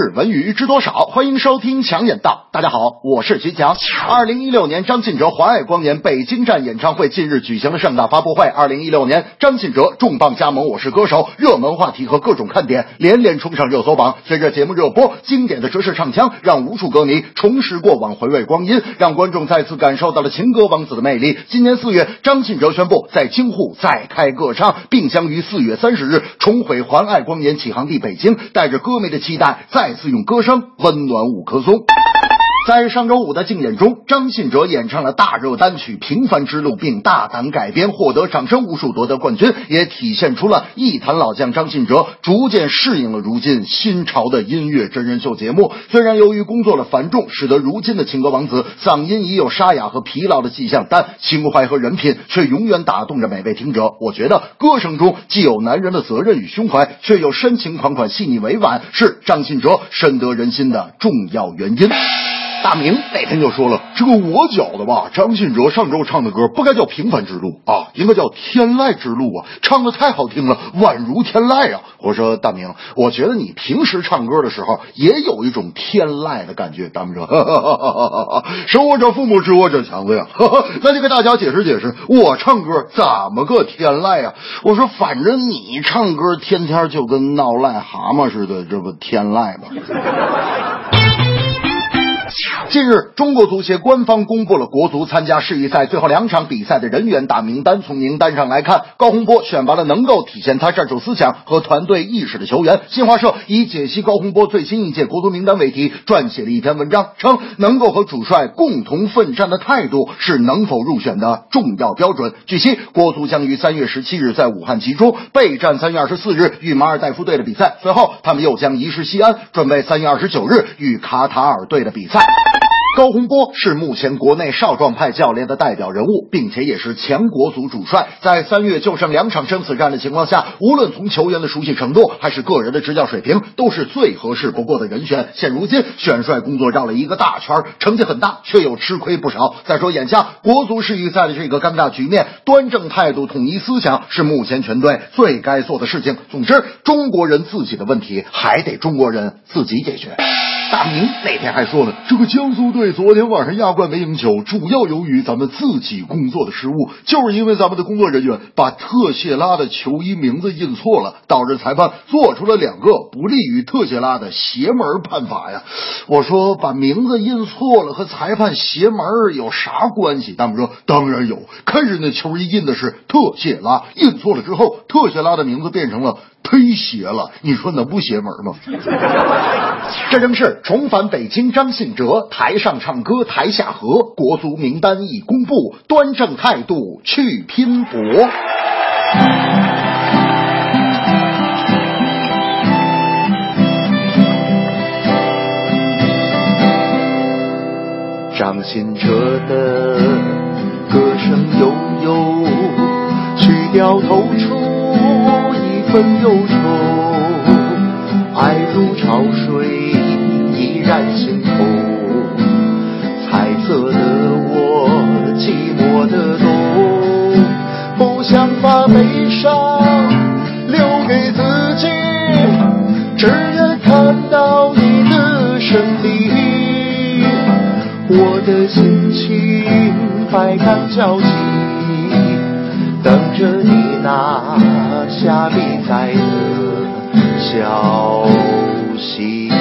日文娱知多少？欢迎收听强眼道。大家好，我是徐强。二零一六年张信哲环爱光年北京站演唱会近日举行了盛大发布会。二零一六年张信哲重磅加盟《我是歌手》，热门话题和各种看点连连冲上热搜榜。随着节目热播，经典的爵士唱腔让无数歌迷重拾过往，回味光阴，让观众再次感受到了情歌王子的魅力。今年四月，张信哲宣布在京沪再开个唱，并将于四月三十日重回环爱光年起航地北京，带着歌迷的期待，再再次用歌声温暖五棵松。在上周五的竞演中，张信哲演唱了大热单曲《平凡之路》，并大胆改编，获得掌声无数，夺得冠军，也体现出了艺坛老将张信哲逐渐适应了如今新潮的音乐真人秀节目。虽然由于工作的繁重，使得如今的情歌王子嗓音已有沙哑和疲劳的迹象，但情怀和人品却永远打动着每位听者。我觉得歌声中既有男人的责任与胸怀，却又深情款款、细腻委婉，是张信哲深得人心的重要原因。大明那天就说了，这个我觉得吧，张信哲上周唱的歌不该叫平凡之路啊，应该叫天籁之路啊，唱的太好听了，宛如天籁啊。我说大明，我觉得你平时唱歌的时候也有一种天籁的感觉。大明说，生我者父母，知我者强子呀。那就给大家解释解释，我唱歌怎么个天籁啊？我说，反正你唱歌天天就跟闹癞蛤蟆似的，这不天籁吗？近日，中国足协官方公布了国足参加世预赛最后两场比赛的人员大名单。从名单上来看，高洪波选拔了能够体现他战术思想和团队意识的球员。新华社以解析高洪波最新一届国足名单为题，撰写了一篇文章，称能够和主帅共同奋战的态度是能否入选的重要标准。据悉，国足将于三月十七日在武汉集中备战三月二十四日与马尔代夫队的比赛，随后他们又将移师西安，准备三月二十九日与卡塔尔队的比赛。高洪波是目前国内少壮派教练的代表人物，并且也是前国足主帅。在三月就剩两场生死战的情况下，无论从球员的熟悉程度，还是个人的执教水平，都是最合适不过的人选。现如今选帅工作绕了一个大圈，成绩很大，却又吃亏不少。再说眼下国足世预赛的这个尴尬局面，端正态度、统一思想是目前全队最该做的事情。总之，中国人自己的问题还得中国人自己解决。大明那天还说了，这个江苏队昨天晚上亚冠没赢球，主要由于咱们自己工作的失误，就是因为咱们的工作人员把特谢拉的球衣名字印错了，导致裁判做出了两个不利于特谢拉的邪门判罚呀。我说把名字印错了和裁判邪门有啥关系？大明说当然有，看人家球衣印的是特谢拉，印错了之后，特谢拉的名字变成了。忒邪了，你说能不邪门吗？这正是重返北京，张信哲台上唱歌，台下和，国足名单已公布，端正态度去拼搏。张信哲的歌声悠悠，曲调透出。分忧愁，爱如潮水依然心头。彩色的我，寂寞的冬，不想把悲伤留给自己，只愿看到你的身影。我的心情百感交集，等着你拿下比赛的消息。